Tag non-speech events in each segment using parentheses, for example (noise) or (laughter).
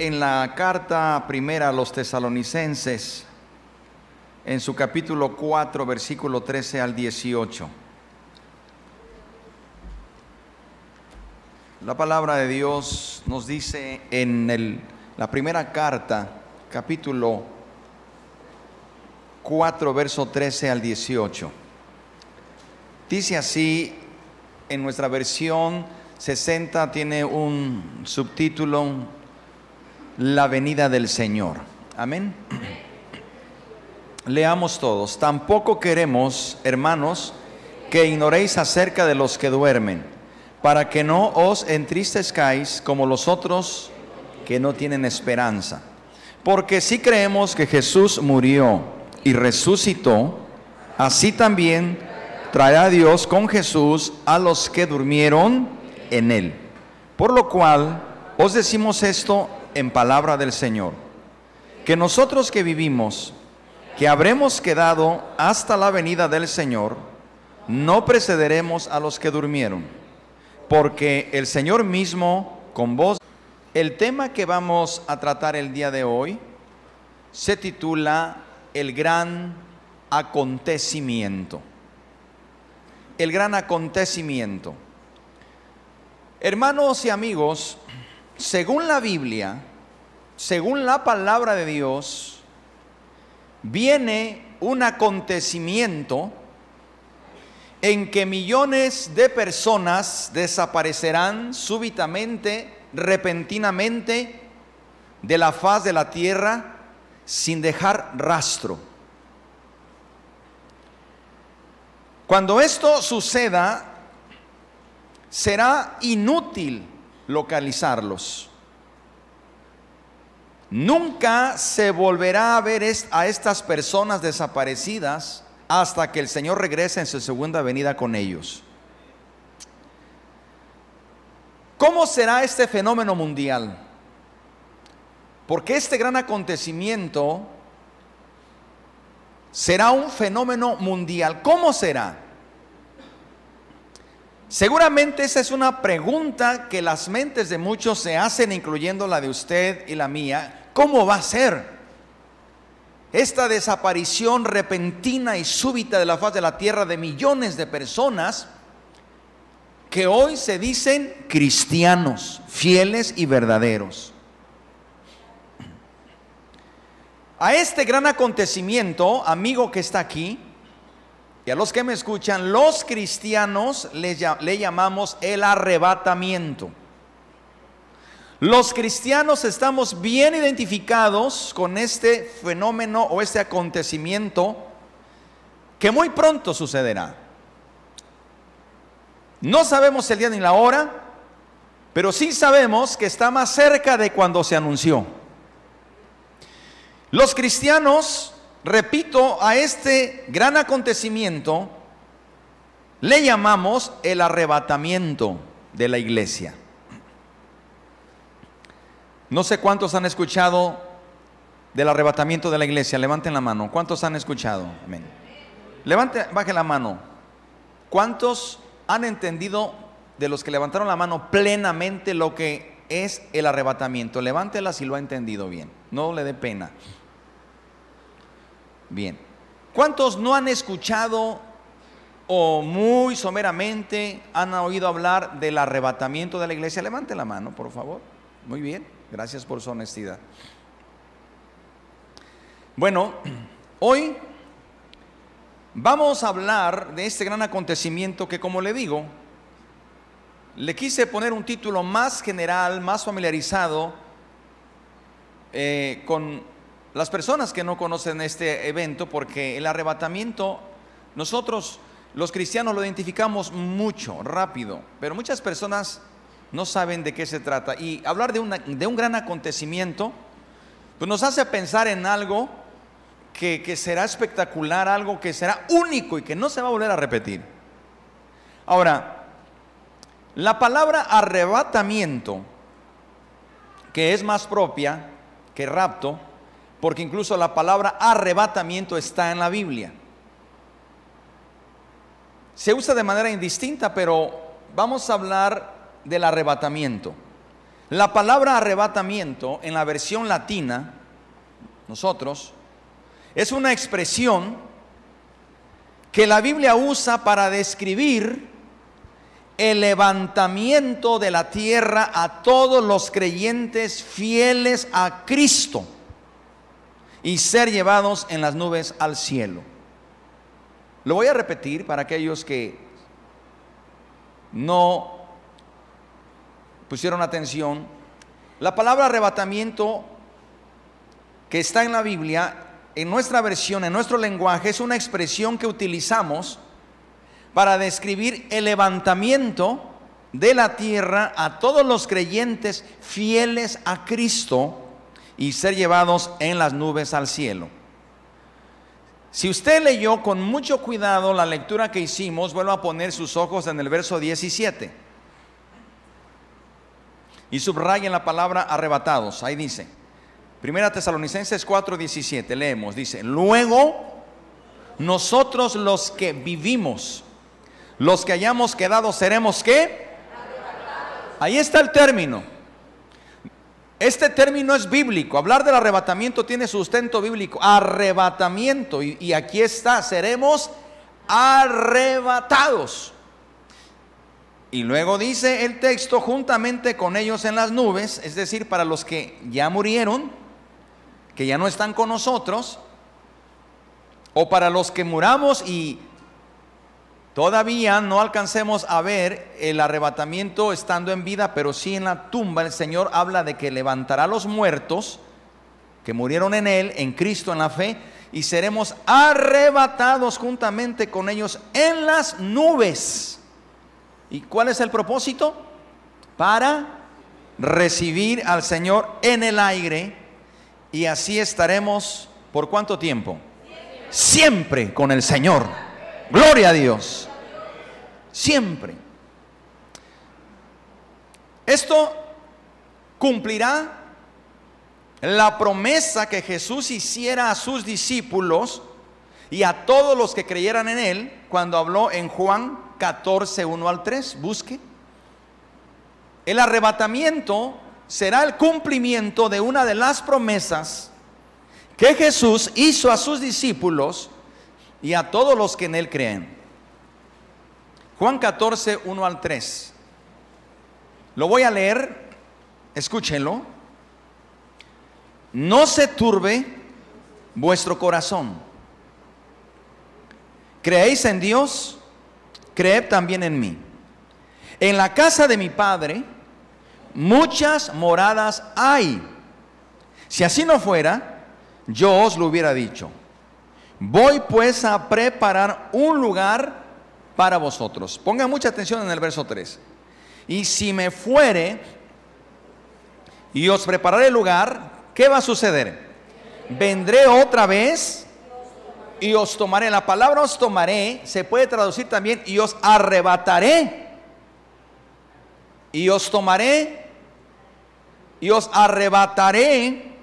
en la carta primera a los tesalonicenses, en su capítulo 4, versículo 13 al 18. La palabra de Dios nos dice en el, la primera carta, capítulo 4, verso 13 al 18. Dice así, en nuestra versión 60 tiene un subtítulo, La venida del Señor. Amén. Leamos todos. Tampoco queremos, hermanos, que ignoréis acerca de los que duermen, para que no os entristezcáis como los otros que no tienen esperanza. Porque si creemos que Jesús murió y resucitó, así también traerá Dios con Jesús a los que durmieron en él. Por lo cual os decimos esto en palabra del Señor, que nosotros que vivimos, que habremos quedado hasta la venida del Señor, no precederemos a los que durmieron, porque el Señor mismo con vos. El tema que vamos a tratar el día de hoy se titula El gran acontecimiento. El gran acontecimiento. Hermanos y amigos, según la Biblia, según la palabra de Dios, viene un acontecimiento en que millones de personas desaparecerán súbitamente, repentinamente, de la faz de la tierra sin dejar rastro. Cuando esto suceda, será inútil localizarlos. Nunca se volverá a ver a estas personas desaparecidas hasta que el Señor regrese en su segunda venida con ellos. ¿Cómo será este fenómeno mundial? Porque este gran acontecimiento será un fenómeno mundial. ¿Cómo será? Seguramente esa es una pregunta que las mentes de muchos se hacen, incluyendo la de usted y la mía. ¿Cómo va a ser esta desaparición repentina y súbita de la faz de la tierra de millones de personas que hoy se dicen cristianos, fieles y verdaderos? A este gran acontecimiento, amigo que está aquí, y a los que me escuchan, los cristianos le, llamamos el arrebatamiento. Los cristianos estamos bien identificados con este fenómeno o este acontecimiento que muy pronto sucederá. No sabemos el día ni la hora, pero sí sabemos que está más cerca de cuando se anunció. Los cristianos repito, a este gran acontecimiento le llamamos el arrebatamiento de la iglesia. No sé cuántos han escuchado del arrebatamiento de la iglesia. Levanten la mano. ¿Cuántos han escuchado? Amén. Levante, baje la mano. ¿Cuántos han entendido de los que levantaron la mano plenamente lo que es el arrebatamiento? Levántela si lo ha entendido bien. No le dé pena. Bien. ¿Cuántos no han escuchado o muy someramente han oído hablar del arrebatamiento de la iglesia? Levante la mano, por favor. Muy bien. Gracias por su honestidad. Bueno, hoy vamos a hablar de este gran acontecimiento que, como le digo, le quise poner un título más general, más familiarizado eh, con las personas que no conocen este evento, porque el arrebatamiento, nosotros los cristianos lo identificamos mucho, rápido, pero muchas personas no saben de qué se trata. Y hablar de, un gran acontecimiento, pues nos hace pensar en algo que será espectacular, algo que será único y que no se va a volver a repetir. Ahora, la palabra arrebatamiento, que es más propia que rapto, porque incluso la palabra arrebatamiento está en la Biblia. Se usa de manera indistinta, pero vamos a hablar del arrebatamiento. La palabra arrebatamiento en la versión latina, nosotros, es una expresión que la Biblia usa para describir el levantamiento de la tierra a todos los creyentes fieles a Cristo y ser llevados en las nubes al cielo. Lo voy a repetir para aquellos que no pusieron atención. La palabra arrebatamiento que está en la Biblia, en nuestra versión, en nuestro lenguaje, es una expresión que utilizamos para describir el levantamiento de la tierra a todos los creyentes fieles a Cristo y ser llevados en las nubes al cielo. Si usted leyó con mucho cuidado la lectura que hicimos, vuelva a poner sus ojos en el verso 17. Y subrayen la palabra arrebatados. Ahí dice. Primera Tesalonicenses 4:17. Leemos. Dice, luego nosotros los que vivimos los que hayamos quedado seremos qué? Ahí está el término. Este término es bíblico. Hablar del arrebatamiento tiene sustento bíblico. Arrebatamiento. Y, aquí está, seremos arrebatados. Y luego dice el texto, juntamente con ellos en las nubes, es decir, para los que ya murieron, que ya no están con nosotros, o para los que muramos y Todavía no alcancemos a ver el arrebatamiento estando en vida, pero sí en la tumba el Señor habla de que levantará a los muertos que murieron en Él, en Cristo, en la fe, y seremos arrebatados juntamente con ellos en las nubes. ¿Y cuál es el propósito? Para recibir al Señor en el aire y así estaremos por cuánto tiempo? Siempre con el Señor. Gloria a Dios. Siempre. Esto cumplirá la promesa que Jesús hiciera a sus discípulos y a todos los que creyeran en Él cuando habló en Juan 14, 1 al 3. Busque. El arrebatamiento será el cumplimiento de una de las promesas que Jesús hizo a sus discípulos y a todos los que en Él creen. Juan 14, 1 al 3. Lo voy a leer, escúchenlo. No se turbe vuestro corazón. Creéis en Dios, creed también en mí. En la casa de mi Padre muchas moradas hay. Si así no fuera, yo os lo hubiera dicho. Voy pues a preparar un lugar para vosotros. Pongan mucha atención en el verso 3. Y si me fuere y os prepararé el lugar, ¿qué va a suceder? Vendré otra vez y os tomaré. La palabra os tomaré se puede traducir también y os arrebataré. Y os tomaré y os arrebataré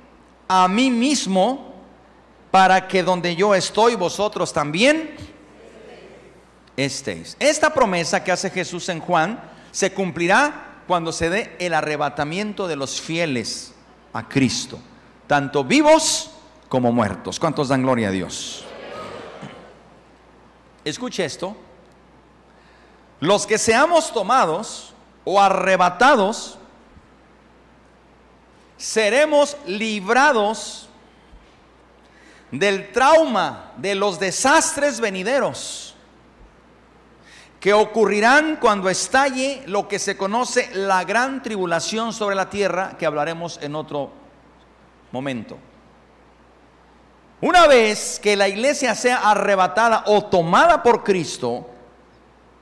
a mí mismo para que donde yo estoy, vosotros también estéis. Esta promesa que hace Jesús en Juan se cumplirá cuando se dé el arrebatamiento de los fieles a Cristo, tanto vivos como muertos. ¿Cuántos dan gloria a Dios? Escuche esto. Los que seamos tomados o arrebatados, seremos librados del trauma, de los desastres venideros que ocurrirán cuando estalle lo que se conoce la gran tribulación sobre la tierra, que hablaremos en otro momento. Una vez que la iglesia sea arrebatada o tomada por Cristo,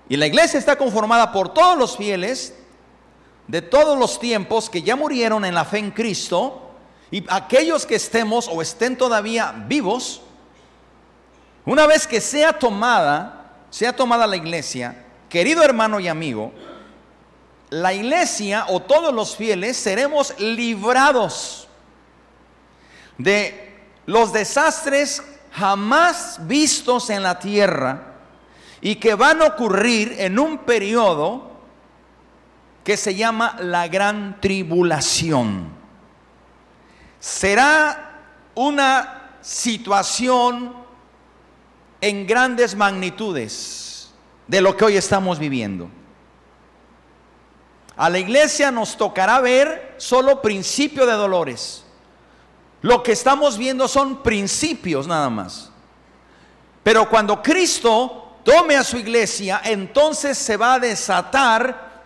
y la iglesia está conformada por todos los fieles de todos los tiempos que ya murieron en la fe en Cristo, y aquellos que estemos o estén todavía vivos, una vez que sea tomada, sea tomada la iglesia, querido hermano y amigo, la iglesia o todos los fieles seremos librados de los desastres jamás vistos en la tierra y que van a ocurrir en un periodo que se llama la gran tribulación. Será una situación en grandes magnitudes de lo que hoy estamos viviendo. A la iglesia nos tocará ver solo principio de dolores. Lo que estamos viendo son principios nada más. Pero cuando Cristo tome a su iglesia, entonces se va a desatar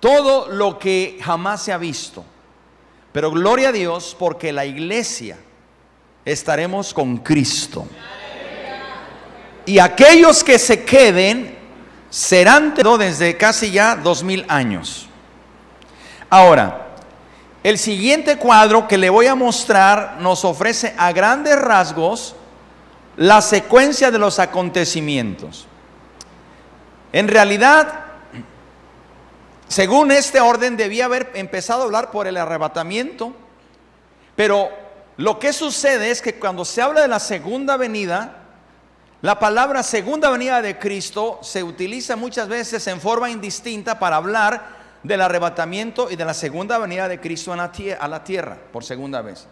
todo lo que jamás se ha visto. Pero gloria a Dios porque la iglesia estaremos con Cristo. Y aquellos que se queden serán desde casi ya dos mil años. Ahora, el siguiente cuadro que le voy a mostrar nos ofrece a grandes rasgos la secuencia de los acontecimientos. En realidad, según este orden, debía haber empezado a hablar por el arrebatamiento, pero lo que sucede es que cuando se habla de la segunda venida, la palabra segunda venida de Cristo se utiliza muchas veces en forma indistinta para hablar del arrebatamiento y de la segunda venida de Cristo a la tierra por segunda vez.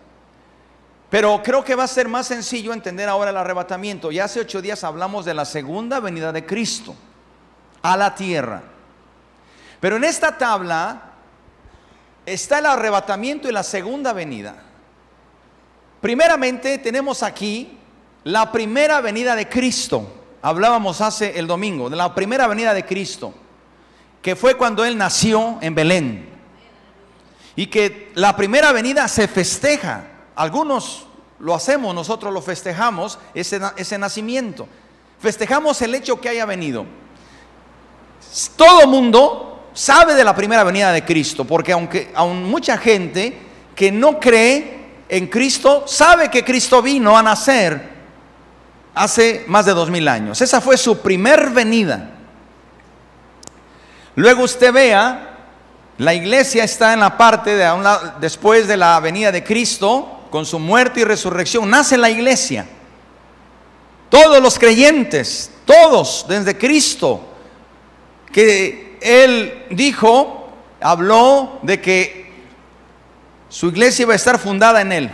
Pero creo que va a ser más sencillo entender ahora el arrebatamiento. Ya hace ocho días hablamos de la segunda venida de Cristo a la tierra. Pero en esta tabla está el arrebatamiento y la segunda venida. Primeramente tenemos aquí la primera venida de Cristo. Hablábamos hace el domingo de la primera venida de Cristo que fue cuando él nació en Belén. Y que la primera venida se festeja. Algunos lo hacemos, nosotros lo festejamos, ese, ese nacimiento. Festejamos el hecho que haya venido. Todo mundo sabe de la primera venida de Cristo, porque aunque aún mucha gente que no cree en Cristo, sabe que Cristo vino a nacer hace más de dos mil años. Esa fue su primer venida. Luego usted vea, la iglesia está en la parte de después de la venida de Cristo, con su muerte y resurrección, nace la iglesia. Todos los creyentes, todos desde Cristo, que Él dijo, habló de que su iglesia iba a estar fundada en Él.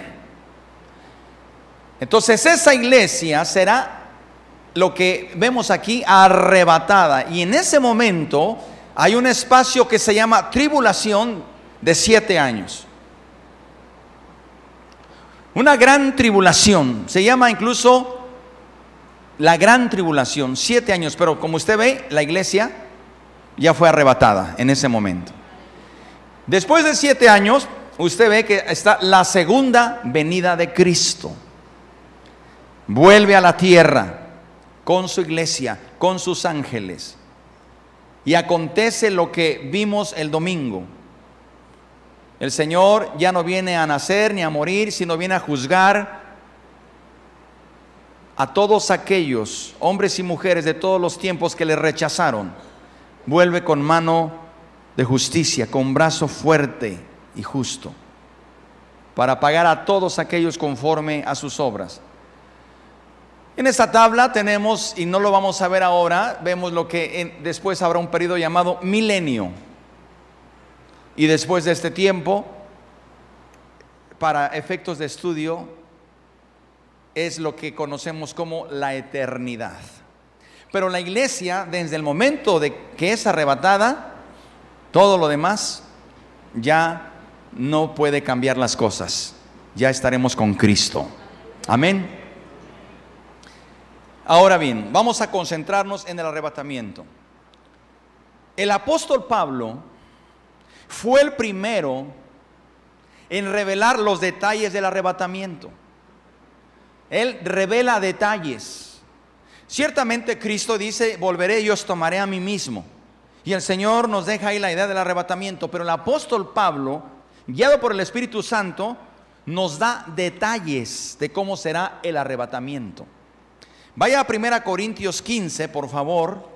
Entonces esa iglesia será lo que vemos aquí arrebatada. Y en ese momento hay un espacio que se llama tribulación de siete años. Una gran tribulación, se llama incluso la gran tribulación, siete años, pero como usted ve, la iglesia ya fue arrebatada en ese momento. Después de siete años, usted ve que está la segunda venida de Cristo. Vuelve a la tierra con su iglesia, con sus ángeles. Y acontece lo que vimos el domingo. El Señor ya no viene a nacer ni a morir, sino viene a juzgar a todos aquellos hombres y mujeres de todos los tiempos que le rechazaron. Vuelve con mano de justicia, con brazo fuerte y justo, para pagar a todos aquellos conforme a sus obras. En esta tabla tenemos, y no lo vamos a ver ahora, vemos lo que después habrá un periodo llamado milenio. Y después de este tiempo, para efectos de estudio, es lo que conocemos como la eternidad. Pero la iglesia, desde el momento de que es arrebatada, todo lo demás ya no puede cambiar las cosas. Ya estaremos con Cristo. Amén. Ahora bien, vamos a concentrarnos en el arrebatamiento. El apóstol Pablo fue el primero en revelar los detalles del arrebatamiento. Él revela detalles. Ciertamente Cristo dice, volveré y os tomaré a mí mismo. Y el Señor nos deja ahí la idea del arrebatamiento. Pero el apóstol Pablo, guiado por el Espíritu Santo, nos da detalles de cómo será el arrebatamiento. Vaya a 1 Corintios 15, por favor.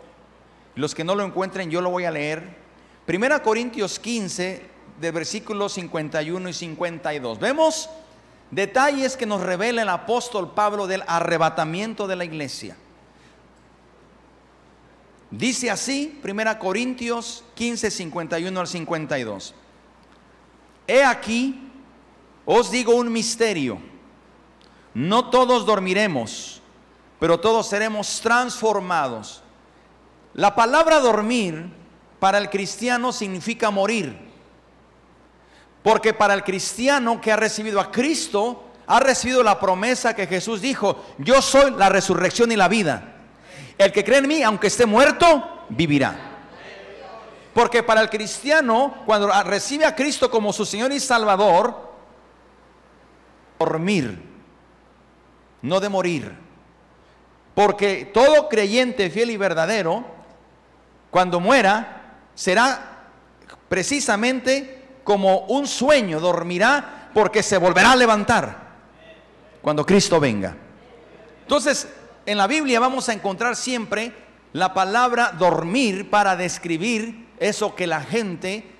Los que no lo encuentren, yo lo voy a leer. 1 Corintios 15, de versículos 51 y 52. Vemos detalles que nos revela el apóstol Pablo del arrebatamiento de la iglesia. Dice así, 1 Corintios 15, 51 al 52. He aquí, os digo un misterio. No todos dormiremos, pero todos seremos transformados. La palabra dormir para el cristiano significa morir. Porque para el cristiano que ha recibido a Cristo, ha recibido la promesa que Jesús dijo, yo soy la resurrección y la vida. El que cree en mí, aunque esté muerto, vivirá. Porque para el cristiano, cuando recibe a Cristo como su Señor y Salvador, dormir, no de morir. Porque todo creyente fiel y verdadero, cuando muera, será precisamente como un sueño, dormirá porque se volverá a levantar cuando Cristo venga. Entonces, en la Biblia vamos a encontrar siempre la palabra dormir para describir eso que la gente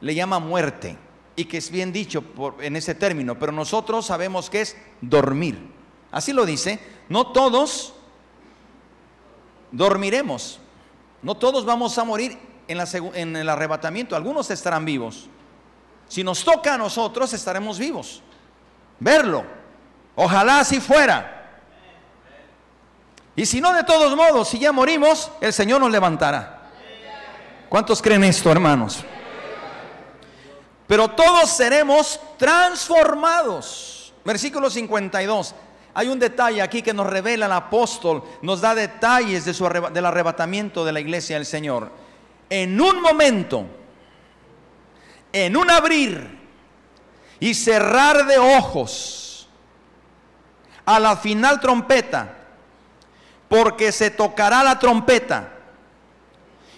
le llama muerte y que es bien dicho en ese término, pero nosotros sabemos que es dormir. Así lo dice, no todos dormiremos, no todos vamos a morir en, en el arrebatamiento, algunos estarán vivos. Si nos toca a nosotros, estaremos vivos. Verlo. Ojalá así fuera. Y si no, de todos modos, si ya morimos, el Señor nos levantará. ¿Cuántos creen esto, hermanos? Pero todos seremos transformados. Versículo 52. Hay un detalle aquí que nos revela el apóstol, nos da detalles de su, del arrebatamiento de la iglesia del Señor. En un momento, en un abrir y cerrar de ojos, a la final trompeta, porque se tocará la trompeta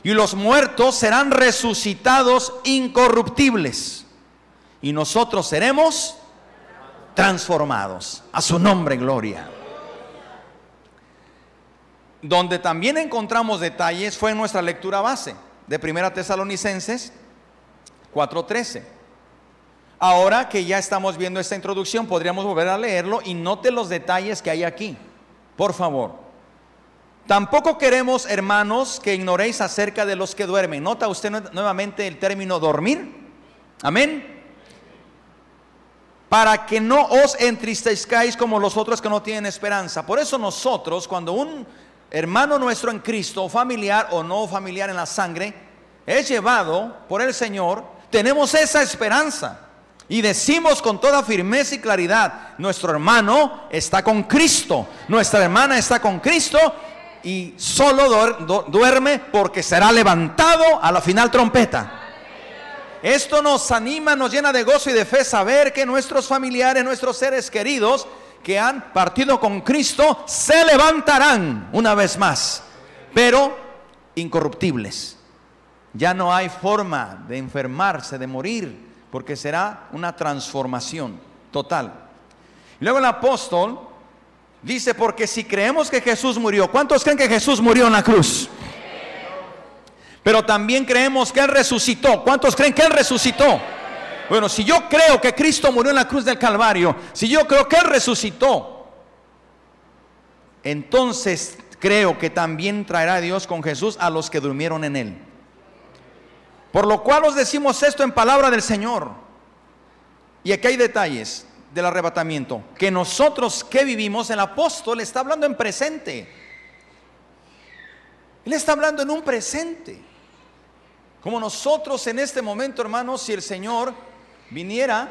y los muertos serán resucitados incorruptibles y nosotros seremos transformados. A su nombre, gloria. Donde también encontramos detalles fue en nuestra lectura base de Primera Tesalonicenses 4:13. Ahora que ya estamos viendo esta introducción, podríamos volver a leerlo y note los detalles que hay aquí. Por favor. Tampoco queremos, hermanos, que ignoréis acerca de los que duermen. ¿Nota usted nuevamente el término dormir? Amén. Para que no os entristezcáis como los otros que no tienen esperanza. Por eso nosotros, cuando un hermano nuestro en Cristo, familiar o no familiar en la sangre, es llevado por el Señor, tenemos esa esperanza. Y decimos con toda firmeza y claridad, nuestro hermano está con Cristo, nuestra hermana está con Cristo y solo duerme porque será levantado a la final trompeta. Esto nos anima, nos llena de gozo y de fe saber que nuestros familiares, nuestros seres queridos que han partido con Cristo, se levantarán una vez más, pero incorruptibles. Ya no hay forma de enfermarse, de morir, porque será una transformación total. Luego el apóstol Dice, porque si creemos que Jesús murió, ¿cuántos creen que Jesús murió en la cruz? Pero también creemos que Él resucitó. ¿Cuántos creen que Él resucitó? Bueno, si yo creo que Cristo murió en la cruz del Calvario, si yo creo que Él resucitó, entonces creo que también traerá Dios con Jesús a los que durmieron en Él. Por lo cual os decimos esto en palabra del Señor. Y aquí hay detalles del arrebatamiento, que nosotros que vivimos, el apóstol está hablando en presente. Él está hablando en un presente. Como nosotros en este momento, hermanos, si el Señor viniera,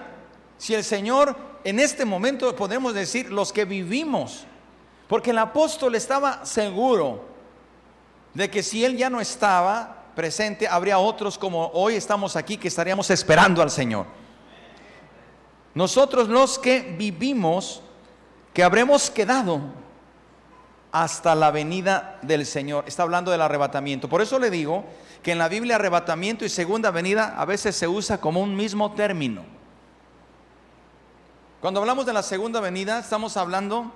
si el Señor en este momento podemos decir los que vivimos, porque el apóstol estaba seguro de que si él ya no estaba presente, habría otros como hoy estamos aquí que estaríamos esperando al Señor. Nosotros los que vivimos, que habremos quedado hasta la venida del Señor. Está hablando del arrebatamiento. Por eso le digo que en la Biblia arrebatamiento y segunda venida a veces se usa como un mismo término. Cuando hablamos de la segunda venida, estamos hablando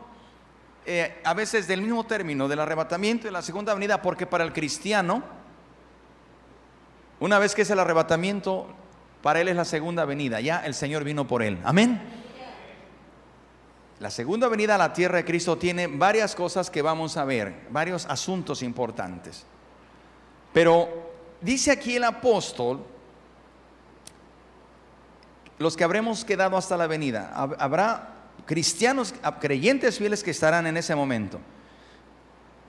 eh, a veces del mismo término, del arrebatamiento y la segunda venida, porque para el cristiano, una vez que es el arrebatamiento, para él es la segunda venida. Ya el Señor vino por él. Amén. La segunda venida a la tierra de Cristo tiene varias cosas que vamos a ver, varios asuntos importantes. Pero dice aquí el apóstol, los que habremos quedado hasta la venida, habrá cristianos, creyentes fieles que estarán en ese momento.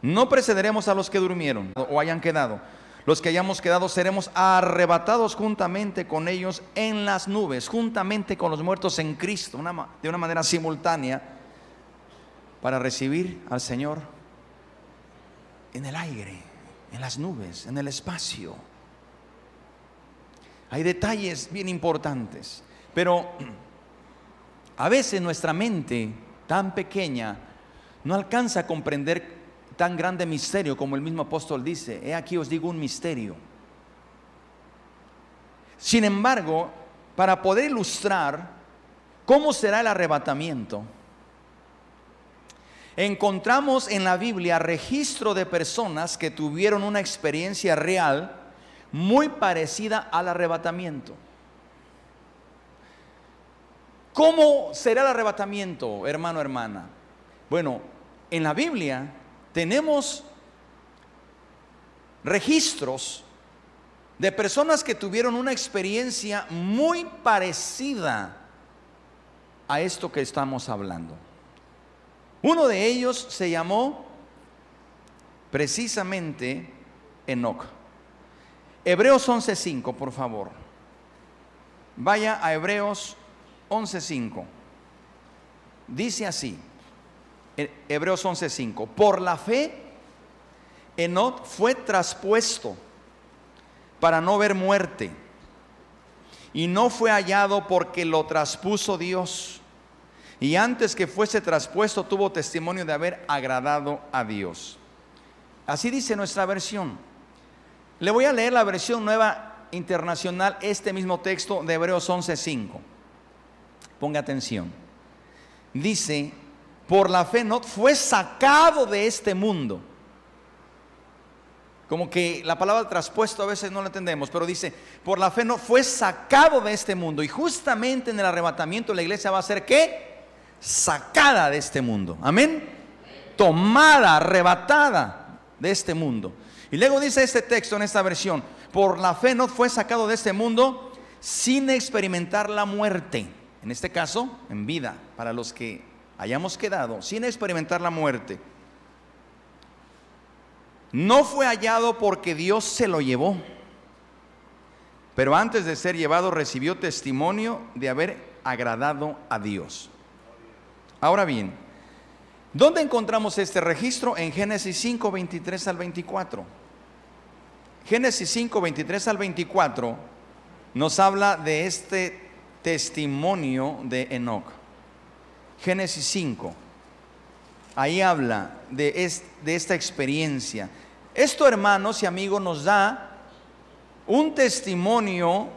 No precederemos a los que durmieron o hayan quedado. Los que hayamos quedado seremos arrebatados juntamente con ellos en las nubes, juntamente con los muertos en Cristo, de una manera simultánea, para recibir al Señor en el aire, en las nubes, en el espacio. Hay detalles bien importantes, pero (clears throat) a veces nuestra mente tan pequeña no alcanza a comprender tan grande misterio como el mismo apóstol dice. He aquí os digo un misterio. Sin embargo, para poder ilustrar cómo será el arrebatamiento, encontramos en la Biblia registro de personas que tuvieron una experiencia real muy parecida al arrebatamiento. ¿Cómo será el arrebatamiento, hermano, hermana? Bueno, en la Biblia tenemos registros de personas que tuvieron una experiencia muy parecida a esto que estamos hablando. Uno de ellos se llamó precisamente Enoch. Hebreos 11:5, por favor. Vaya a Hebreos 11:5. Dice así, Hebreos 11:5, por la fe, Enoch fue traspuesto para no ver muerte, y no fue hallado porque lo traspuso Dios. Y antes que fuese traspuesto tuvo testimonio de haber agradado a Dios. Así dice nuestra versión. Le voy a leer la versión nueva internacional, este mismo texto de Hebreos 11:5. Ponga atención. Dice, por la fe no fue sacado de este mundo. Como que la palabra traspuesto a veces no la entendemos, pero dice, por la fe no fue sacado de este mundo. Y justamente en el arrebatamiento la iglesia va a ser qué? Sacada de este mundo. Amén. Tomada, arrebatada de este mundo. Y luego dice este texto en esta versión, por la fe no fue sacado de este mundo sin experimentar la muerte en este caso, en vida, para los que hayamos quedado sin experimentar la muerte. No fue hallado porque Dios se lo llevó, pero antes de ser llevado recibió testimonio de haber agradado a Dios. Ahora bien, ¿dónde encontramos este registro? En Génesis 5, 23 al 24. Génesis 5, 23 al 24 nos habla de este testimonio de Enoch. Génesis 5. Ahí habla de, de esta experiencia. Esto, hermanos y amigos, nos da un testimonio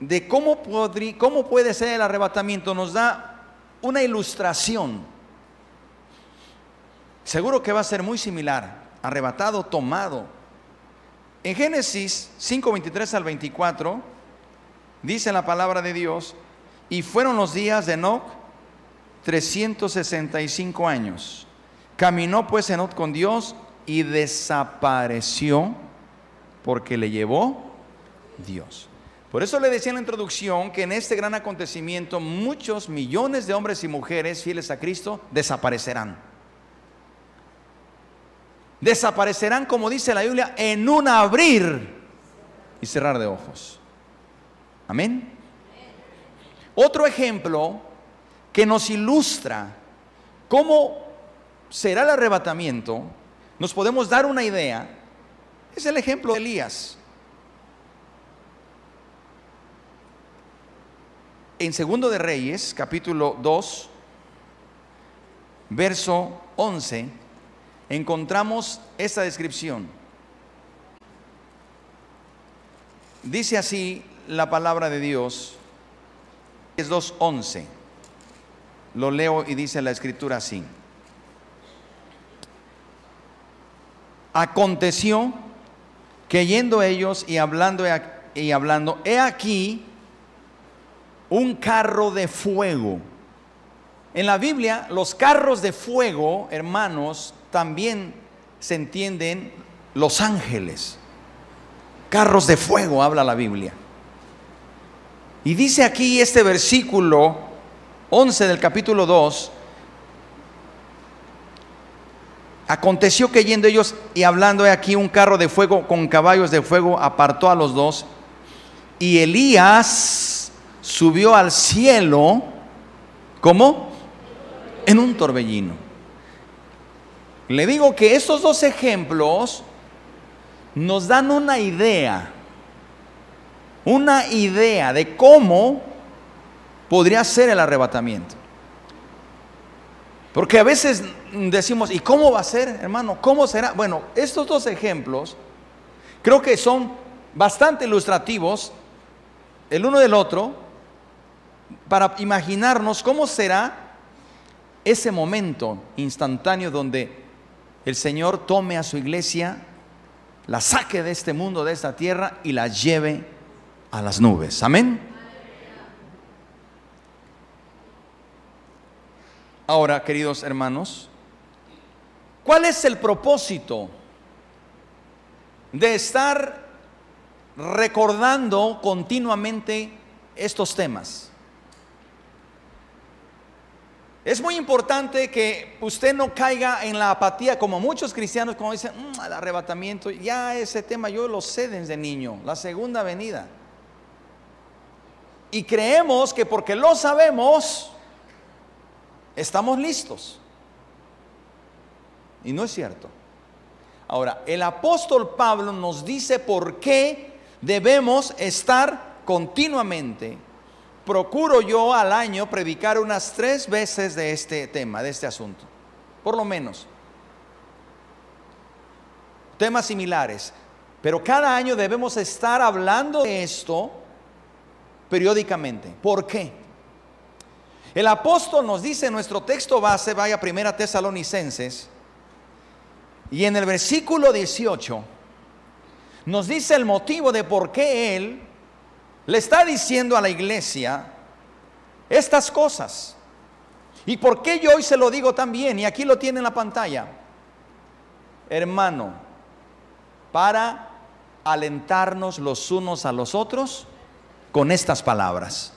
de cómo, cómo puede ser el arrebatamiento. Nos da una ilustración. Seguro que va a ser muy similar. Arrebatado, tomado. En Génesis 5, 23 al 24 Dice la palabra de Dios, y fueron los días de Enoch 365 años. Caminó pues Enoch con Dios y desapareció porque le llevó Dios. Por eso le decía en la introducción que en este gran acontecimiento muchos millones de hombres y mujeres fieles a Cristo desaparecerán. Desaparecerán, como dice la Biblia, en un abrir y cerrar de ojos. Amén. Otro ejemplo que nos ilustra cómo será el arrebatamiento, nos podemos dar una idea, es el ejemplo de Elías. En Segundo de Reyes, capítulo 2, verso 11, encontramos esta descripción. Dice así la palabra de Dios 2.11. Lo leo y dice la escritura así. Aconteció que yendo ellos y hablando y hablando, he aquí un carro de fuego. En la Biblia, los carros de fuego, hermanos, también se entienden los ángeles, carros de fuego, habla la Biblia. Y dice aquí este versículo 11 del capítulo 2, aconteció que yendo ellos y hablando aquí un carro de fuego con caballos de fuego apartó a los dos y Elías subió al cielo, ¿cómo? En un torbellino. Le digo que estos dos ejemplos nos dan una idea, una idea de cómo podría ser el arrebatamiento. Porque a veces decimos, ¿y cómo va a ser, hermano? ¿Cómo será? Bueno, estos dos ejemplos creo que son bastante ilustrativos el uno del otro para imaginarnos cómo será ese momento instantáneo donde el Señor tome a su iglesia, la saque de este mundo, de esta tierra y la lleve a las nubes. Amén. Ahora, queridos hermanos, ¿cuál es el propósito de estar recordando continuamente estos temas. Es muy importante que usted no caiga en la apatía como muchos cristianos como dicen, mm, el arrebatamiento, ya ese tema yo lo sé desde niño, la segunda venida. Y creemos que porque lo sabemos, estamos listos. Y no es cierto. Ahora, el apóstol Pablo nos dice por qué debemos estar continuamente. Procuro yo al año predicar unas tres veces de este tema, de este asunto, por lo menos. Temas similares. Pero cada año debemos estar hablando de esto periódicamente. ¿Por qué? El apóstol nos dice en nuestro texto base, vaya primera Tesalonicenses, y en el versículo 18, nos dice el motivo de por qué Él le está diciendo a la iglesia estas cosas. ¿Y por qué yo hoy se lo digo también? Y aquí lo tiene en la pantalla. Hermano, para alentarnos los unos a los otros con estas palabras.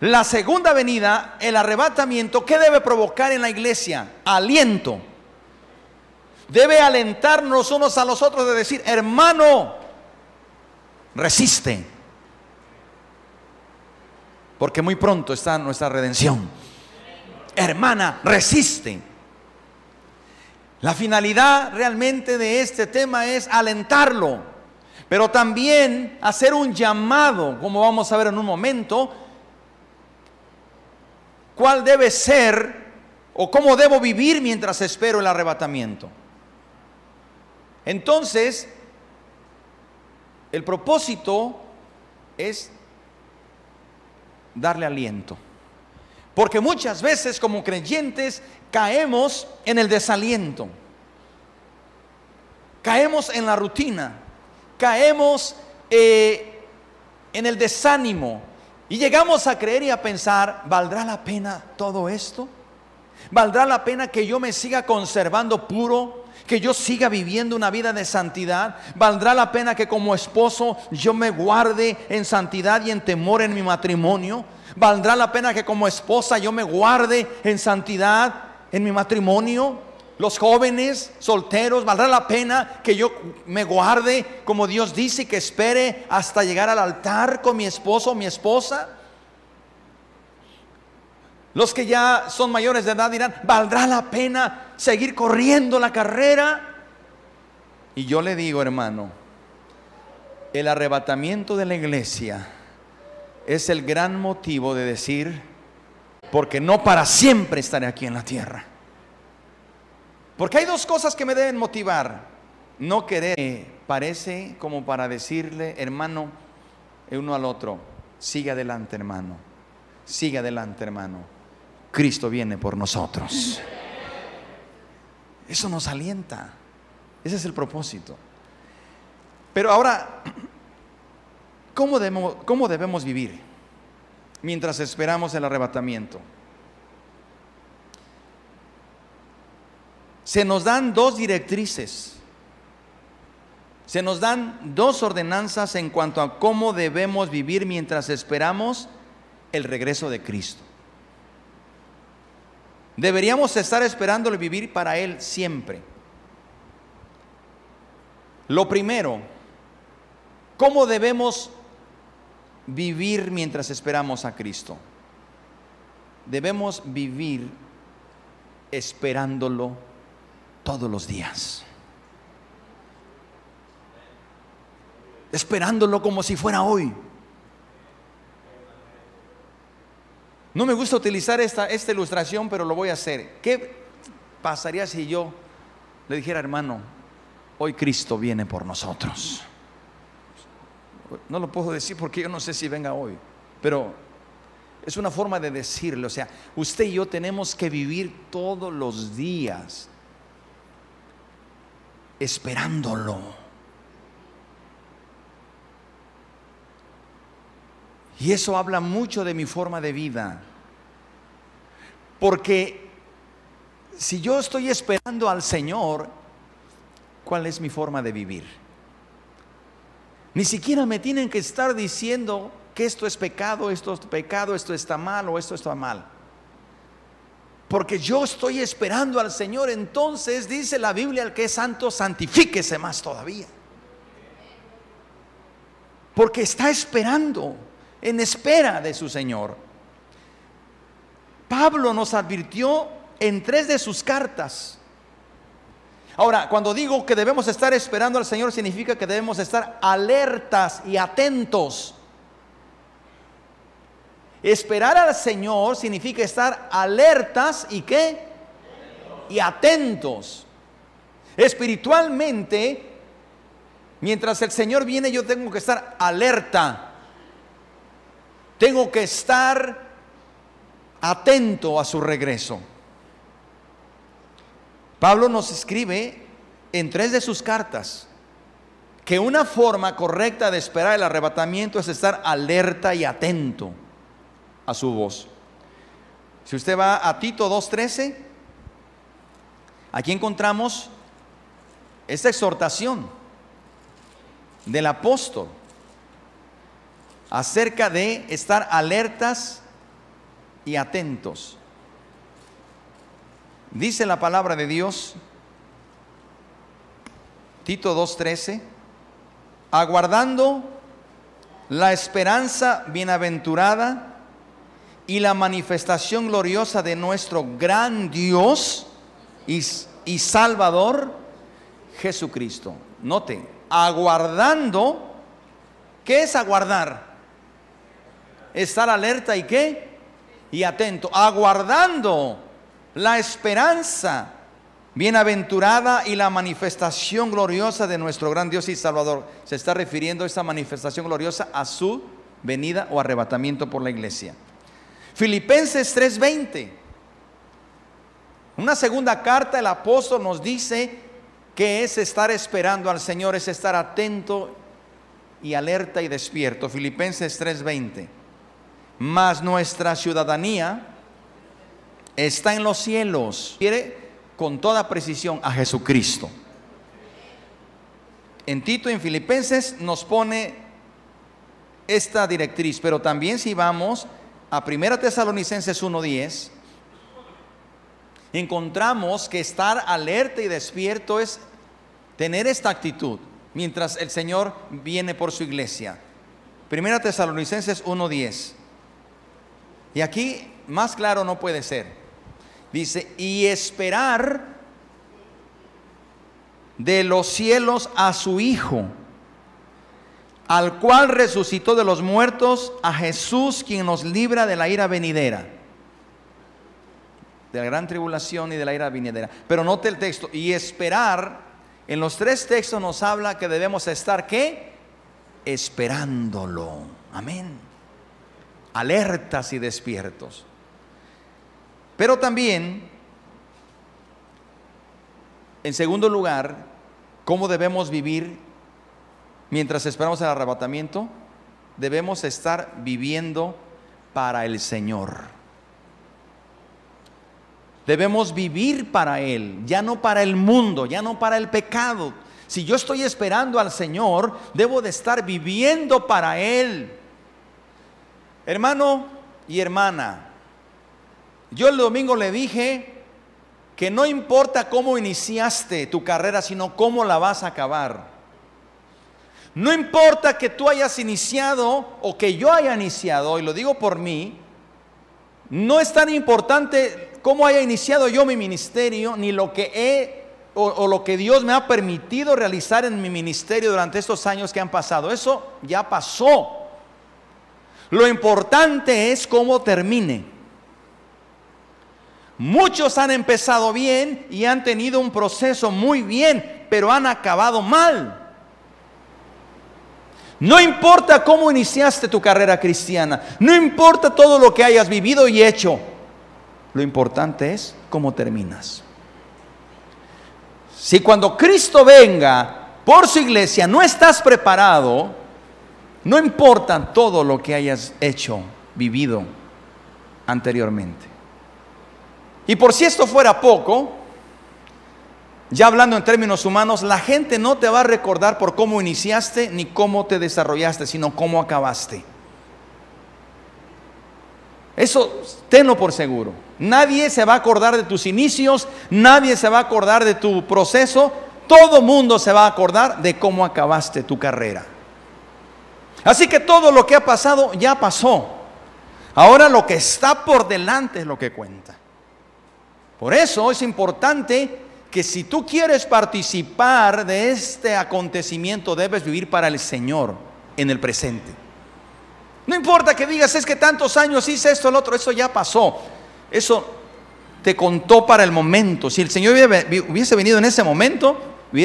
La segunda venida, el arrebatamiento, ¿qué debe provocar en la iglesia? Aliento debe alentarnos unos a los otros de decir, hermano, resiste. Porque muy pronto está nuestra redención. Hermana, resiste. La finalidad realmente de este tema es alentarlo, pero también hacer un llamado, como vamos a ver en un momento, cuál debe ser o cómo debo vivir mientras espero el arrebatamiento. Entonces, el propósito es darle aliento. Porque muchas veces como creyentes caemos en el desaliento. Caemos en la rutina. Caemos eh, en el desánimo. Y llegamos a creer y a pensar, ¿valdrá la pena todo esto? ¿Valdrá la pena que yo me siga conservando puro? que yo siga viviendo una vida de santidad. Valdrá la pena que como esposo yo me guarde en santidad y en temor en mi matrimonio. Valdrá la pena que como esposa yo me guarde en santidad en mi matrimonio. Los jóvenes solteros, valdrá la pena que yo me guarde como Dios dice que espere hasta llegar al altar con mi esposo o mi esposa. Los que ya son mayores de edad dirán, ¿valdrá la pena seguir corriendo la carrera? Y yo le digo, hermano, el arrebatamiento de la iglesia es el gran motivo de decir, porque no para siempre estaré aquí en la tierra. Porque hay dos cosas que me deben motivar. No querer, parece como para decirle, hermano, uno al otro, sigue adelante, hermano, sigue adelante, hermano Cristo viene por nosotros. Eso nos alienta. Ese es el propósito. Pero ahora, ¿cómo debemos, cómo debemos vivir mientras esperamos el arrebatamiento? Se nos dan dos directrices se nos dan dos ordenanzas en cuanto a cómo debemos vivir mientras esperamos el regreso de Cristo. Deberíamos estar esperando vivir para Él siempre. Lo primero, ¿cómo debemos vivir mientras esperamos a Cristo? Debemos vivir esperándolo todos los días. Esperándolo como si fuera hoy. No me gusta utilizar esta, esta ilustración, pero lo voy a hacer. ¿Qué pasaría si yo le dijera, hermano, hoy Cristo viene por nosotros? No lo puedo decir porque yo no sé si venga hoy, pero es una forma de decirlo. O sea, usted y yo tenemos que vivir todos los días esperándolo. Y eso habla mucho de mi forma de vida. Porque si yo estoy esperando al Señor, ¿cuál es mi forma de vivir? Ni siquiera me tienen que estar diciendo que esto es pecado, esto es pecado, esto está mal o esto está mal. Porque yo estoy esperando al Señor, entonces dice la Biblia, el que es santo, santifíquese más todavía. Porque está esperando en espera de su Señor. Pablo nos advirtió en tres de sus cartas. Ahora, cuando digo que debemos estar esperando al Señor, significa que debemos estar alertas y atentos. Esperar al Señor significa estar alertas y qué? Y atentos. Espiritualmente, mientras el Señor viene, yo tengo que estar alerta tengo que estar atento a su regreso. Pablo nos escribe en tres de sus cartas que una forma correcta de esperar el arrebatamiento es estar alerta y atento a su voz. Si usted va a Tito 2.13, aquí encontramos esta exhortación del apóstol acerca de estar alertas y atentos. Dice la palabra de Dios, Tito 2.13, aguardando la esperanza bienaventurada y la manifestación gloriosa de nuestro gran Dios y, Salvador Jesucristo. Note, aguardando, ¿qué es aguardar? estar alerta y qué? Y atento, aguardando la esperanza bienaventurada y la manifestación gloriosa de nuestro gran Dios y Salvador. Se está refiriendo esta manifestación gloriosa a su venida o arrebatamiento por la iglesia. Filipenses 3:20. Una segunda carta el apóstol nos dice que es estar esperando al Señor, es estar atento y alerta y despierto. Filipenses 3:20 mas nuestra ciudadanía está en los cielos. Quiere con toda precisión a Jesucristo. En Tito, en Filipenses, nos pone esta directriz, pero también si vamos a 1 Tesalonicenses 1.10, encontramos que estar alerta y despierto es tener esta actitud mientras el Señor viene por su iglesia. 1 Tesalonicenses 1.10. Y aquí más claro no puede ser. Dice, y esperar de los cielos a su Hijo, al cual resucitó de los muertos, a Jesús quien nos libra de la ira venidera, de la gran tribulación y de la ira venidera. Pero note el texto, y esperar, en los tres textos nos habla que debemos estar, ¿qué? Esperándolo. Amén alertas y despiertos. Pero también, en segundo lugar, ¿cómo debemos vivir mientras esperamos el arrebatamiento? Debemos estar viviendo para el Señor. Debemos vivir para Él, ya no para el mundo, ya no para el pecado. Si yo estoy esperando al Señor, debo de estar viviendo para Él. Hermano y hermana, yo el domingo le dije que no importa cómo iniciaste tu carrera, sino cómo la vas a acabar. No importa que tú hayas iniciado o que yo haya iniciado, y lo digo por mí, no es tan importante cómo haya iniciado yo mi ministerio, ni lo que he o, lo que Dios me ha permitido realizar en mi ministerio durante estos años que han pasado. Eso ya pasó. Lo importante es cómo termine. Muchos han empezado bien y han tenido un proceso muy bien, pero han acabado mal. No importa cómo iniciaste tu carrera cristiana, no importa todo lo que hayas vivido y hecho, lo importante es cómo terminas. Si cuando Cristo venga por su iglesia no estás preparado, no importa todo lo que hayas hecho, vivido anteriormente. Y por si esto fuera poco, ya hablando en términos humanos, la gente no te va a recordar por cómo iniciaste ni cómo te desarrollaste, sino cómo acabaste. Eso tenlo por seguro. Nadie se va a acordar de tus inicios, nadie se va a acordar de tu proceso, todo mundo se va a acordar de cómo acabaste tu carrera. Así que todo lo que ha pasado ya pasó. Ahora lo que está por delante es lo que cuenta. Por eso es importante que si tú quieres participar de este acontecimiento, debes vivir para el Señor en el presente. No importa que digas, es que tantos años hice esto, el otro, eso ya pasó. Eso te contó para el momento. Si el Señor hubiese venido en ese momento,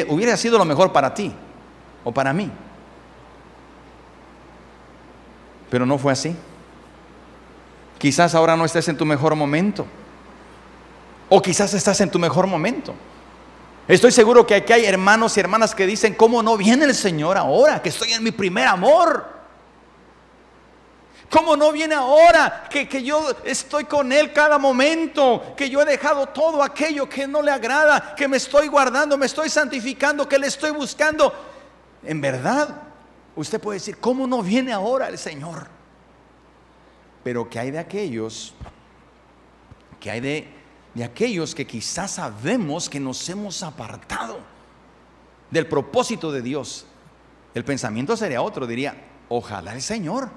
hubiera sido lo mejor para ti o para mí. Pero no fue así. Quizás ahora no estés en tu mejor momento. O quizás estás en tu mejor momento. Estoy seguro que aquí hay hermanos y hermanas que dicen, ¿cómo no viene el Señor ahora? Que estoy en mi primer amor. ¿Cómo no viene ahora que, que, yo estoy con Él cada momento? Que yo he dejado todo aquello que no le agrada, que me estoy guardando, me estoy santificando, que le estoy buscando. En verdad, Usted puede decir, ¿cómo no viene ahora el Señor? Pero que hay de aquellos, que hay de, de aquellos que quizás sabemos que nos hemos apartado del propósito de Dios. El pensamiento sería otro, diría, ojalá el Señor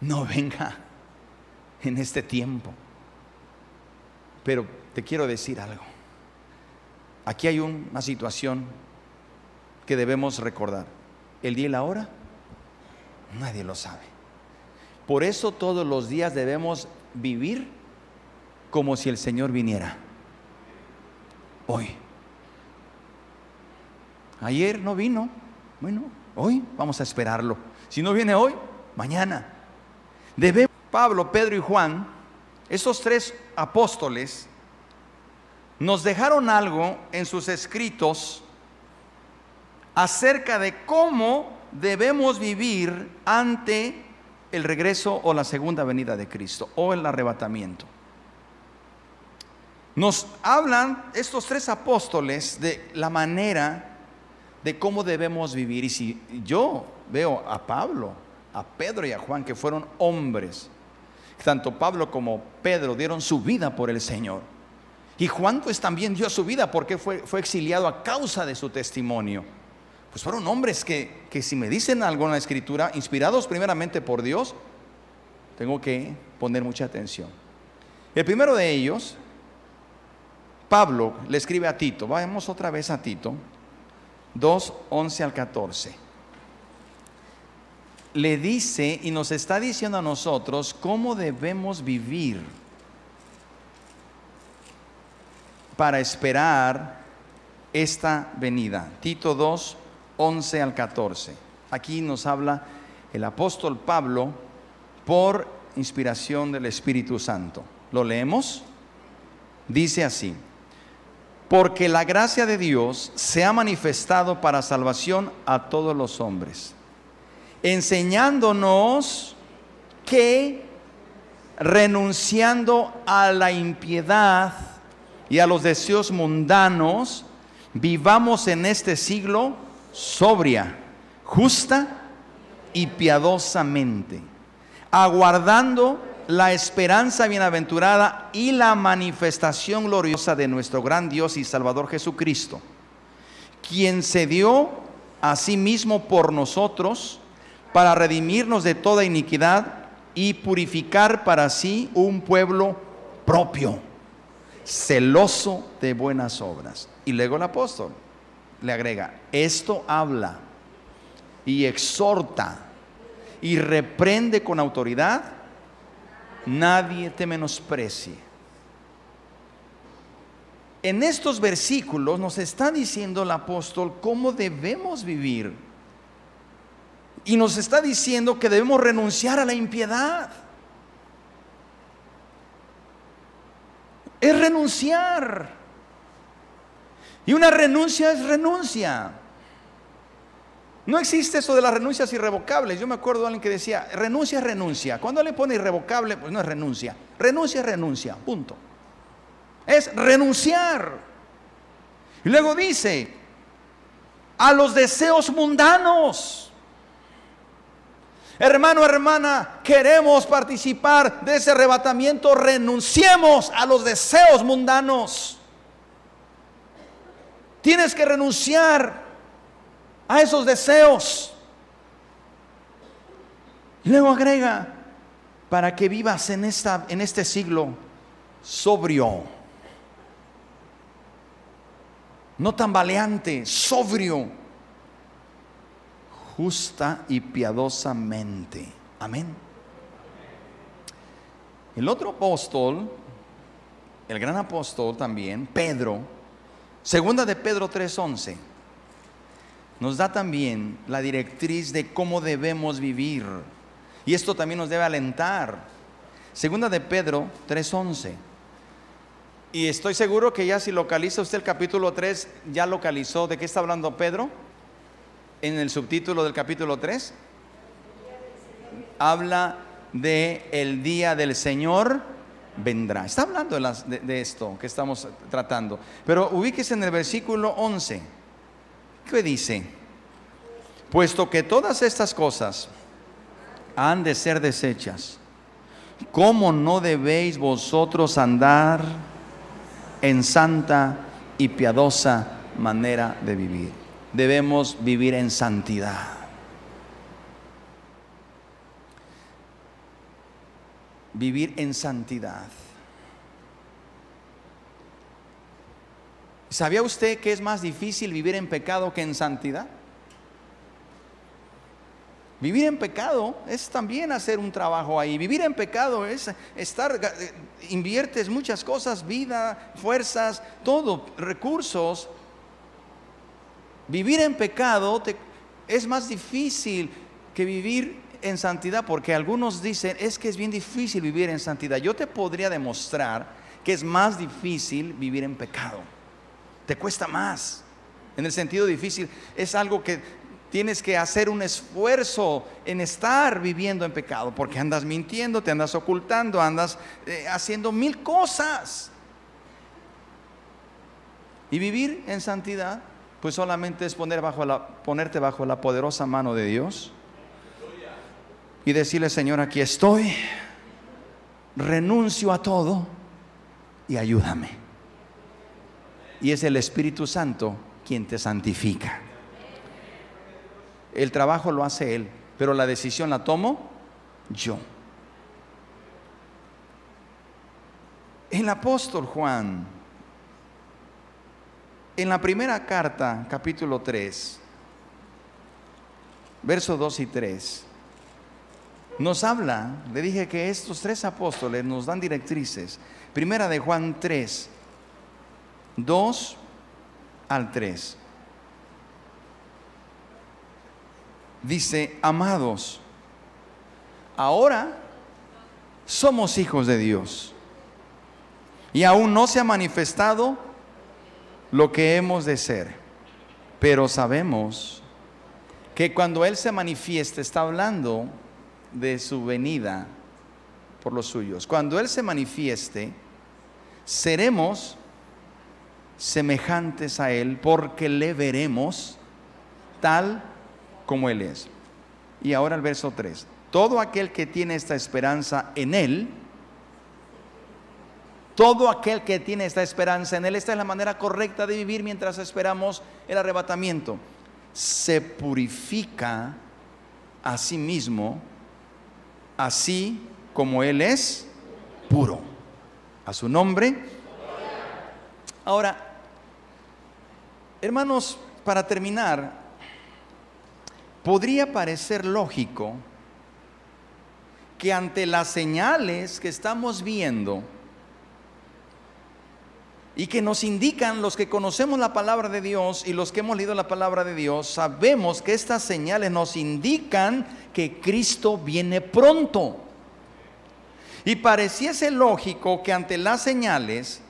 no venga en este tiempo. Pero te quiero decir algo. Aquí hay una situación que debemos recordar el día y la hora? Nadie lo sabe. Por eso todos los días debemos vivir como si el Señor viniera. Hoy. Ayer no vino. Bueno, hoy vamos a esperarlo. Si no viene hoy, mañana. Debemos, Pablo, Pedro y Juan, esos tres apóstoles, nos dejaron algo en sus escritos acerca de cómo debemos vivir ante el regreso o la segunda venida de Cristo o el arrebatamiento. Nos hablan estos tres apóstoles de la manera de cómo debemos vivir. Y si yo veo a Pablo, a Pedro y a Juan, que fueron hombres, tanto Pablo como Pedro dieron su vida por el Señor. Y Juan pues también dio su vida porque fue, fue exiliado a causa de su testimonio pues fueron hombres que, que si me dicen algo en la escritura, inspirados primeramente por Dios, tengo que poner mucha atención. El primero de ellos, Pablo, le escribe a Tito, vamos otra vez a Tito, 2, 11 al 14. Le dice y nos está diciendo a nosotros cómo debemos vivir para esperar esta venida. Tito 2, 11 al 14. Aquí nos habla el apóstol Pablo por inspiración del Espíritu Santo. ¿Lo leemos? Dice así, porque la gracia de Dios se ha manifestado para salvación a todos los hombres, enseñándonos que renunciando a la impiedad y a los deseos mundanos, vivamos en este siglo sobria, justa y piadosamente, aguardando la esperanza bienaventurada y la manifestación gloriosa de nuestro gran Dios y Salvador Jesucristo, quien se dio a sí mismo por nosotros para redimirnos de toda iniquidad y purificar para sí un pueblo propio, celoso de buenas obras. Y luego el apóstol le agrega, esto habla y exhorta y reprende con autoridad, nadie te menosprecie. En estos versículos nos está diciendo el apóstol cómo debemos vivir y nos está diciendo que debemos renunciar a la impiedad. Es renunciar. Y una renuncia es renuncia. No existe eso de las renuncias irrevocables. Yo me acuerdo de alguien que decía, renuncia es renuncia. Cuando le pone irrevocable, pues no es renuncia. Renuncia es renuncia, punto. Es renunciar. Y luego dice, a los deseos mundanos. Hermano, hermana, queremos participar de ese arrebatamiento, renunciemos a los deseos mundanos. Tienes que renunciar a esos deseos. Y luego agrega, para que vivas en, esta, en este siglo sobrio, no tambaleante, sobrio justa y piadosamente. Amén. El otro apóstol, el gran apóstol también, Pedro, segunda de Pedro 3:11, nos da también la directriz de cómo debemos vivir. Y esto también nos debe alentar. Segunda de Pedro 3:11. Y estoy seguro que ya si localiza usted el capítulo 3, ya localizó de qué está hablando Pedro en el subtítulo del capítulo 3? Habla de el día del Señor vendrá. Está hablando de, esto que estamos tratando. Pero ubíquese en el versículo 11. ¿Qué dice? Puesto que todas estas cosas han de ser desechas, ¿cómo no debéis vosotros andar en santa y piadosa manera de vivir? debemos vivir en santidad. Vivir en santidad. ¿Sabía usted que es más difícil vivir en pecado que en santidad? Vivir en pecado es también hacer un trabajo ahí. Vivir en pecado es estar, eh, inviertes muchas cosas, vida, fuerzas, todo, recursos Vivir en pecado es más difícil que vivir en santidad, porque algunos dicen, es que es bien difícil vivir en santidad. Yo te podría demostrar que es más difícil vivir en pecado. Te cuesta más. En el sentido difícil, es algo que tienes que hacer un esfuerzo en estar viviendo en pecado, porque andas mintiendo, te andas ocultando, andas eh, haciendo mil cosas. Y vivir en santidad pues solamente es poner bajo la, ponerte bajo la poderosa mano de Dios y decirle, Señor, aquí estoy, renuncio a todo y ayúdame. Y es el Espíritu Santo quien te santifica. El trabajo lo hace Él, pero la decisión la tomo yo. El apóstol Juan en la primera carta, capítulo 3, versos 2 y 3, nos habla, le dije que estos tres apóstoles nos dan directrices. Primera de Juan 3, 2 al 3. Dice, amados, ahora somos hijos de Dios y aún no se ha manifestado lo que hemos de ser. Pero sabemos que cuando Él se manifieste, está hablando de su venida por los suyos. Cuando Él se manifieste, seremos semejantes a Él, porque le veremos tal como Él es. Y ahora el verso 3. Todo aquel que tiene esta esperanza en Él, todo aquel que tiene esta esperanza en Él, esta es la manera correcta de vivir mientras esperamos el arrebatamiento, se purifica a sí mismo, así como Él es puro. A su nombre. Ahora, hermanos, para terminar, podría parecer lógico que ante las señales que estamos viendo y que nos indican los que conocemos la palabra de Dios y los que hemos leído la palabra de Dios, sabemos que estas señales nos indican que Cristo viene pronto. Y pareciese lógico que ante las señales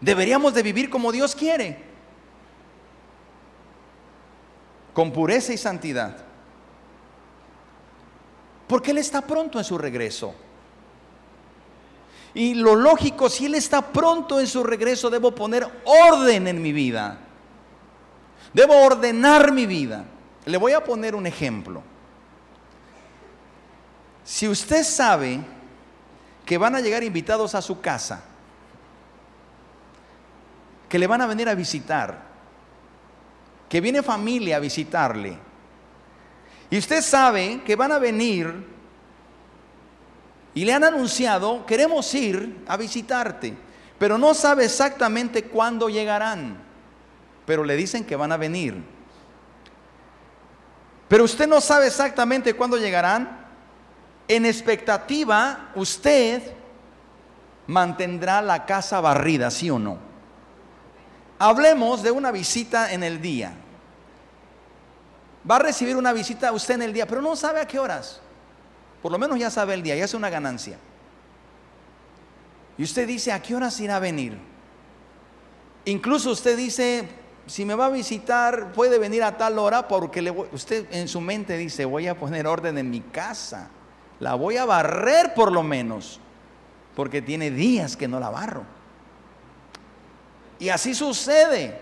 deberíamos de vivir como Dios quiere, con pureza y santidad. Porque Él está pronto en su regreso. Y lo lógico, si Él está pronto en su regreso, debo poner orden en mi vida. Debo ordenar mi vida. Le voy a poner un ejemplo. Si usted sabe que van a llegar invitados a su casa, que le van a venir a visitar, que viene familia a visitarle, y usted sabe que van a venir y le han anunciado, queremos ir a visitarte, pero no sabe exactamente cuándo llegarán, pero le dicen que van a venir. Pero usted no sabe exactamente cuándo llegarán. En expectativa, usted mantendrá la casa barrida, ¿sí o no? Hablemos de una visita en el día. Va a recibir una visita usted en el día, pero no sabe a qué horas. Por lo menos ya sabe el día, ya es una ganancia. Y usted dice, ¿a qué horas irá a venir? Incluso usted dice, si me va a visitar, puede venir a tal hora porque usted en su mente dice, voy a poner orden en mi casa. La voy a barrer por lo menos, porque tiene días que no la barro. Y así sucede.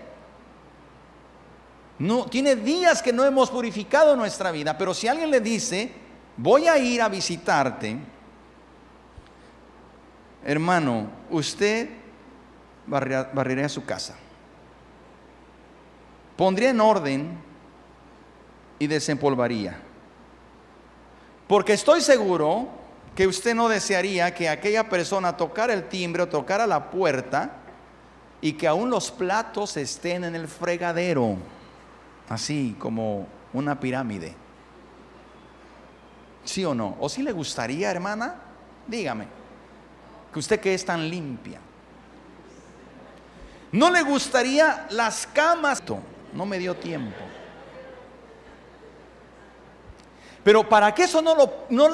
No, tiene días que no hemos purificado nuestra vida, pero si alguien le dice, voy a ir a visitarte, hermano, usted barrería su casa, pondría en orden y desempolvaría. Porque estoy seguro que usted no desearía que aquella persona tocara el timbre o tocara la puerta y que aún los platos estén en el fregadero así como una pirámide. ¿Sí o no? ¿O si le gustaría, hermana? Dígame, que usted que es tan limpia. ¿No le gustaría las camas? No me dio tiempo. Pero para que eso no, lo, no,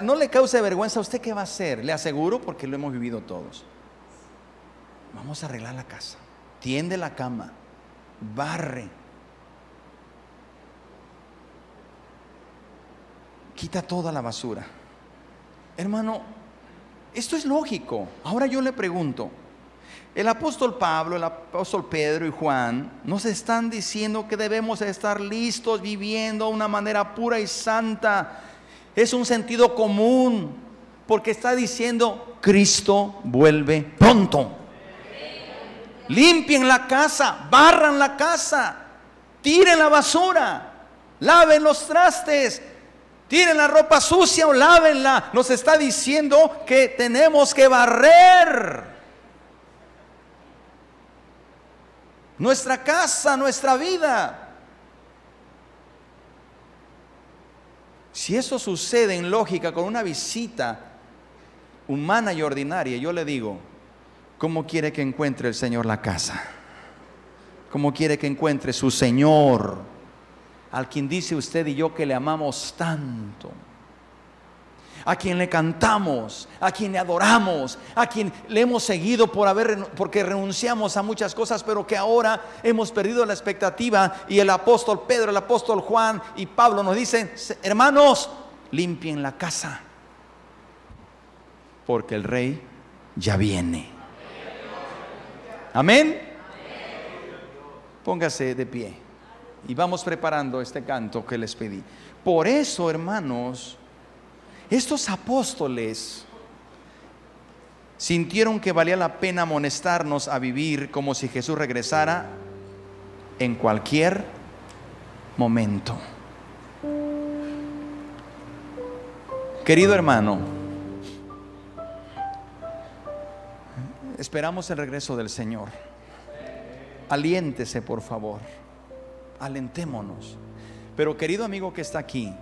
no le cause vergüenza, ¿usted qué va a hacer? Le aseguro porque lo hemos vivido todos. Vamos a arreglar la casa. Tiende la cama. Barre quita toda la basura. Hermano, esto es lógico. Ahora yo le pregunto, el apóstol Pablo, el apóstol Pedro y Juan nos están diciendo que debemos estar listos viviendo de una manera pura y santa. Es un sentido común, porque está diciendo, Cristo vuelve pronto. Limpien la casa, barran la casa, tiren la basura, laven los trastes, Tiren la ropa sucia o lávenla. Nos está diciendo que tenemos que barrer nuestra casa, nuestra vida. Si eso sucede en lógica con una visita humana y ordinaria, yo le digo, ¿cómo quiere que encuentre el Señor la casa? ¿Cómo quiere que encuentre su Señor? al quien dice usted y yo que le amamos tanto, a quien le cantamos, a quien le adoramos, a quien le hemos seguido por haber, porque renunciamos a muchas cosas, pero que ahora hemos perdido la expectativa y el apóstol Pedro, el apóstol Juan y Pablo nos dicen, hermanos, limpien la casa, porque el rey ya viene. Amén. Póngase de pie. Y vamos preparando este canto que les pedí. Por eso, hermanos, estos apóstoles sintieron que valía la pena amonestarnos a vivir como si Jesús regresara en cualquier momento. Querido hermano, esperamos el regreso del Señor. Aliéntese, por favor. Alentémonos. Pero querido amigo que está aquí,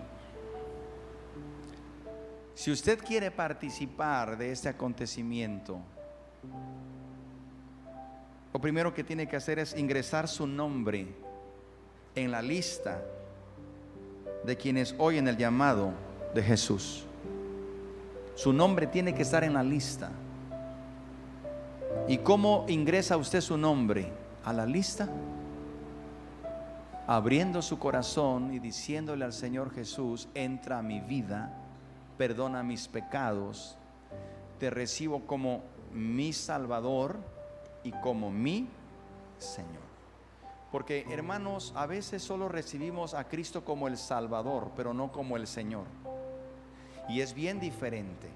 si usted quiere participar de este acontecimiento, lo primero que tiene que hacer es ingresar su nombre en la lista de quienes oyen el llamado de Jesús. Su nombre tiene que estar en la lista. ¿Y cómo ingresa usted su nombre a la lista? Abriendo su corazón y diciéndole al Señor Jesús, entra a mi vida perdona mis pecados, te recibo como mi Salvador y como mi Señor. Porque hermanos, a veces solo recibimos a Cristo como el Salvador, pero no como el Señor. Y es bien diferente.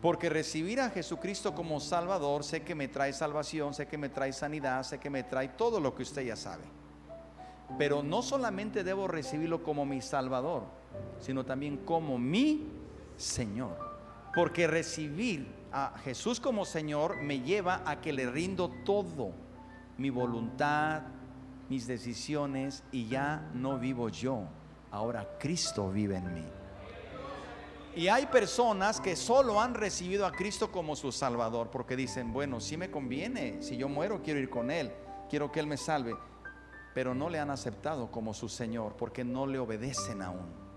Porque recibir a Jesucristo como Salvador, sé que me trae salvación, sé que me trae sanidad, sé que me trae todo lo que usted ya sabe. Pero no solamente debo recibirlo como mi Salvador, sino también como mi Señor. Porque recibir a Jesús como Señor me lleva a que le rindo todo, mi voluntad, mis decisiones, y ya no vivo yo, ahora Cristo vive en mí. Y hay personas que solo han recibido a Cristo como su Salvador, porque dicen, bueno, si me conviene, si yo muero quiero ir con Él, quiero que Él me salve, pero no le han aceptado como su Señor, porque no le obedecen aún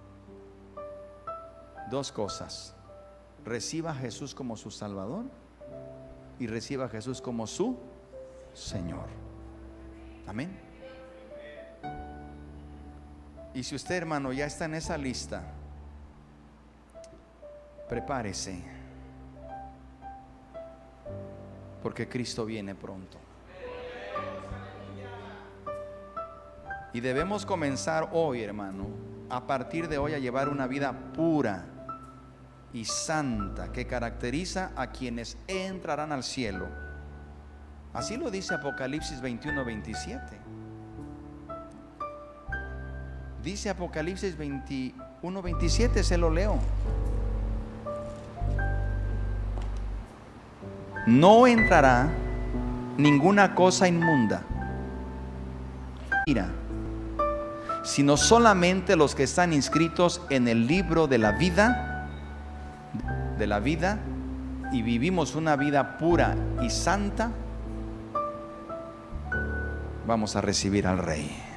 dos cosas. Reciba a Jesús como su Salvador y reciba a Jesús como su Señor. Amén. Y si usted, hermano, ya está en esa lista, prepárese. Porque Cristo viene pronto. Y debemos comenzar hoy, hermano, a partir de hoy a llevar una vida pura y santa que caracteriza a quienes entrarán al cielo. Así lo dice Apocalipsis 21, 27. Dice Apocalipsis 21, 27, se lo leo. No entrará ninguna cosa inmunda. Mira, sino solamente los que están inscritos en el libro de la vida de la vida y vivimos una vida pura y santa, vamos a recibir al Rey.